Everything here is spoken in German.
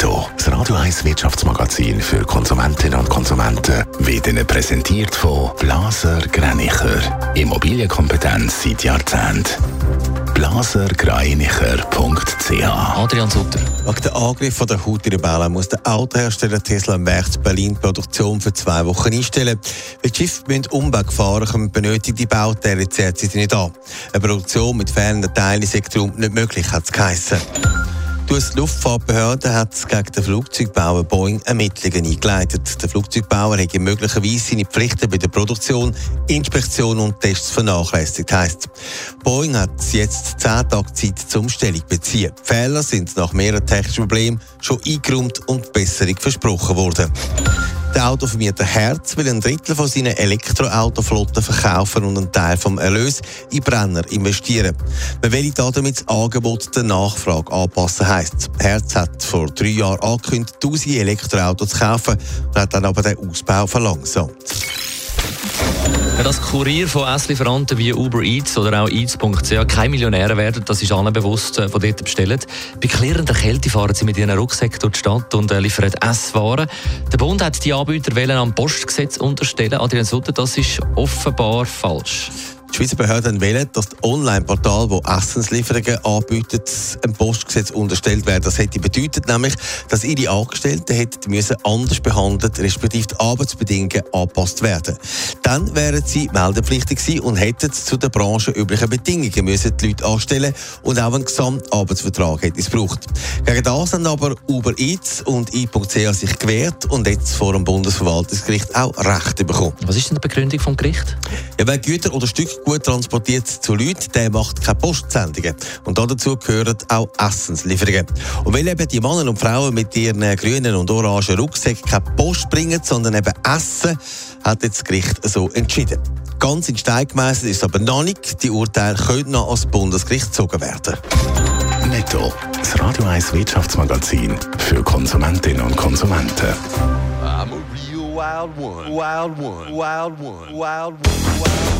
Netto, das Radio 1 Wirtschaftsmagazin für Konsumentinnen und Konsumenten, wird Ihnen präsentiert von Blaser Greinicher. Immobilienkompetenz seit Jahrzehnten. blasergreinicher.ch Adrian Sutter. Wegen der Angriff der Houthi-Rebellen muss der Autohersteller Tesla im Werk Berlin die Produktion für zwei Wochen einstellen. Weil die Schiffe müssen Umweg fahren, kommen benötigte Bauteile derzeit nicht an. Eine Produktion mit fehlenden Teilen ist nicht möglich, hat es geheissen. Die US-Luftfahrtbehörde hat gegen den Flugzeugbauer Boeing Ermittlungen eingeleitet. Der Flugzeugbauer hätte möglicherweise seine Pflichten bei der Produktion, Inspektion und Tests vernachlässigt, heisst Boeing hat jetzt zehn Tage Zeit zum Stellung beziehen. Die Fehler sind nach mehreren technischen Problemen schon eingeräumt und Besserung versprochen worden. Der Autovermieter Herz will ein Drittel von seinen Elektroautoflotten verkaufen und einen Teil vom Erlös in Brenner investieren. Man will damit das Angebot der Nachfrage anpassen, heisst Herz hat vor drei Jahren angekündigt, 1000 Elektroautos zu kaufen und hat dann aber den Ausbau verlangsamt. Ja, dass Kurier von Esslieferanten wie Uber Eats oder auch Eats.ch keine Millionäre werden, das ist allen bewusst, äh, die dort bestellen. Bei klirrender Kälte fahren sie mit ihren Rucksäcken durch die Stadt und äh, liefern Esswaren. Der Bund hat die Anbieter am Postgesetz unterstellen. Adrian Sutter, das ist offenbar falsch. Die Schweizer Behörden wollen, dass das Online-Portal, das Essenslieferungen anbietet, einem Postgesetz unterstellt werden. Das hätte bedeutet nämlich, dass ihre Angestellten hätten müssen anders behandelt, respektive die Arbeitsbedingungen angepasst werden. Dann wären sie meldepflichtig gewesen und hätten zu den branchenüblichen Bedingungen müssen die Leute anstellen und auch einen Gesamtarbeitsvertrag hätte es gebraucht. Gegen das haben aber Uber Eats und i.ch sich gewehrt und jetzt vor dem Bundesverwaltungsgericht auch Rechte bekommen. Was ist denn die Begründung vom Gericht? Ja, weil Güter oder Stücke gut transportiert zu Leuten, der macht keine Postsendungen. Und dazu gehören auch Essenslieferungen. Und weil eben die Männer und Frauen mit ihren grünen und orangen Rucksäcken keine Post bringen, sondern eben Essen, hat jetzt das Gericht so entschieden. Ganz in Stein gemeißelt ist aber noch nicht. Die Urteile können noch als Bundesgericht gezogen werden. Netto, das Radio 1 Wirtschaftsmagazin für Konsumentinnen und Konsumenten. I'm a real wild one. Wild one. Wild one. Wild one.